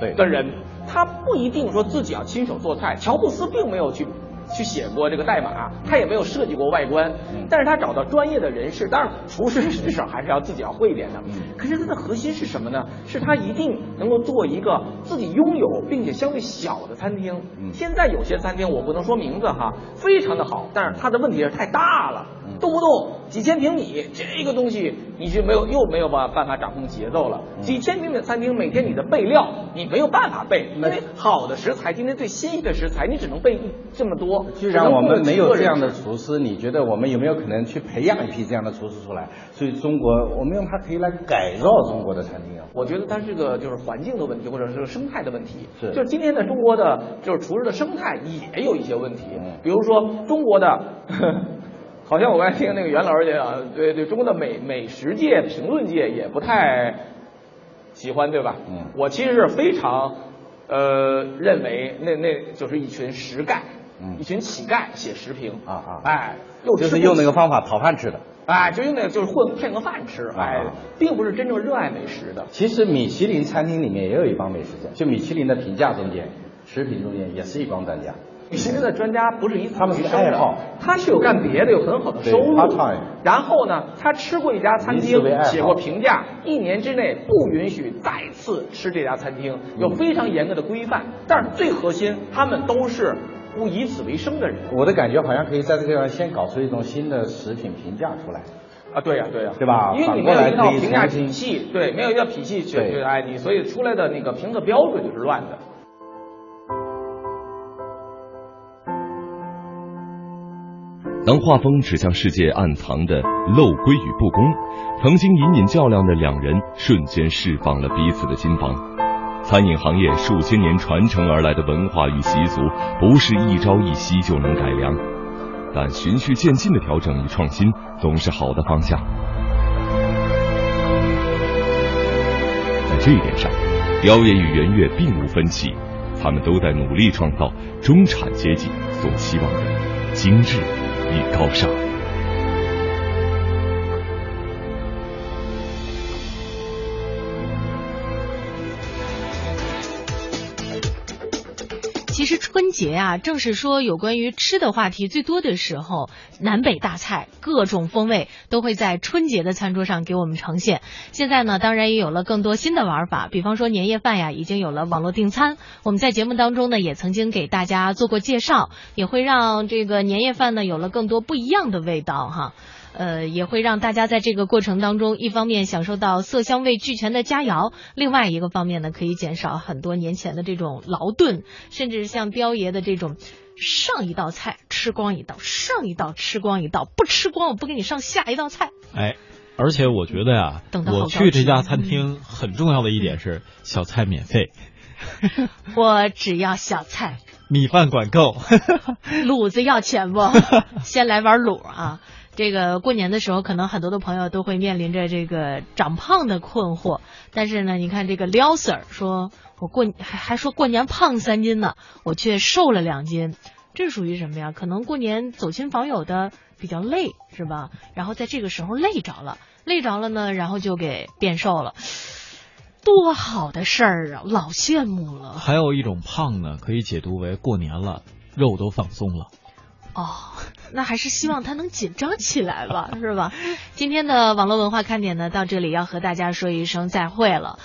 对的人，他不一定说自己要亲手做菜。乔布斯并没有去。去写过这个代码，他也没有设计过外观，但是他找到专业的人士，当然厨师至少还是要自己要会一点的。可是它的核心是什么呢？是他一定能够做一个自己拥有并且相对小的餐厅。现在有些餐厅我不能说名字哈，非常的好，但是它的问题是太大了，动不动几千平米，这个东西你就没有又没有办办法掌控节奏了。几千平米的餐厅，每天你的备料你没有办法备，因为好的食材，今天最新鲜的食材，你只能备这么多。既然我们没有这样的厨师，你觉得我们有没有可能去培养一批这样的厨师出来？所以中国，我们用它可以来改造中国的餐厅啊。我觉得它是个就是环境的问题，或者是生态的问题。是。就是今天的中国的，就是厨师的生态也有一些问题。嗯。比如说中国的，好像我刚才听那个袁老师讲，对对，中国的美美食界、评论界也不太喜欢，对吧？嗯。我其实是非常呃认为，那那就是一群实干。一群乞丐写食评啊啊，哎，就是用那个方法讨饭吃的，哎，就用那个就是混骗个饭吃，哎，并不是真正热爱美食的。其实米其林餐厅里面也有一帮美食家，就米其林的评价中间，食品中间也是一帮专家。米其林的专家不是以他们是爱好，他是有干别的，有很好的收入。然后呢，他吃过一家餐厅，写过评价，一年之内不允许再次吃这家餐厅，有非常严格的规范。但是最核心，他们都是。不以此为生的人，我的感觉好像可以在这个地方先搞出一种新的食品评价出来。啊，对呀，对呀，对吧？因为你没有一套评价体系，对，没有一套体系去去哎你，所以出来的那个评测标准就是乱的。当画风指向世界暗藏的漏规与不公，曾经隐隐较量的两人瞬间释放了彼此的心房。餐饮行业数千年传承而来的文化与习俗，不是一朝一夕就能改良，但循序渐进的调整与创新总是好的方向。在这一点上，雕爷与圆月并无分歧，他们都在努力创造中产阶级所期望的精致与高尚。春节啊，正是说有关于吃的话题最多的时候，南北大菜各种风味都会在春节的餐桌上给我们呈现。现在呢，当然也有了更多新的玩法，比方说年夜饭呀，已经有了网络订餐。我们在节目当中呢，也曾经给大家做过介绍，也会让这个年夜饭呢有了更多不一样的味道哈。呃，也会让大家在这个过程当中，一方面享受到色香味俱全的佳肴，另外一个方面呢，可以减少很多年前的这种劳顿，甚至像彪爷的这种上一道菜吃光一道，上一道吃光一道，不吃光我不给你上下一道菜。哎，而且我觉得呀，我去这家餐厅很重要的一点是小菜免费，*laughs* 我只要小菜，米饭管够，*laughs* 卤子要钱不？先来碗卤啊。这个过年的时候，可能很多的朋友都会面临着这个长胖的困惑。但是呢，你看这个撩 Sir 说，我过还还说过年胖三斤呢，我却瘦了两斤，这属于什么呀？可能过年走亲访友的比较累，是吧？然后在这个时候累着了，累着了呢，然后就给变瘦了，多好的事儿啊！老羡慕了。还有一种胖呢，可以解读为过年了，肉都放松了。哦，那还是希望他能紧张起来吧，是吧？今天的网络文化看点呢，到这里要和大家说一声再会了。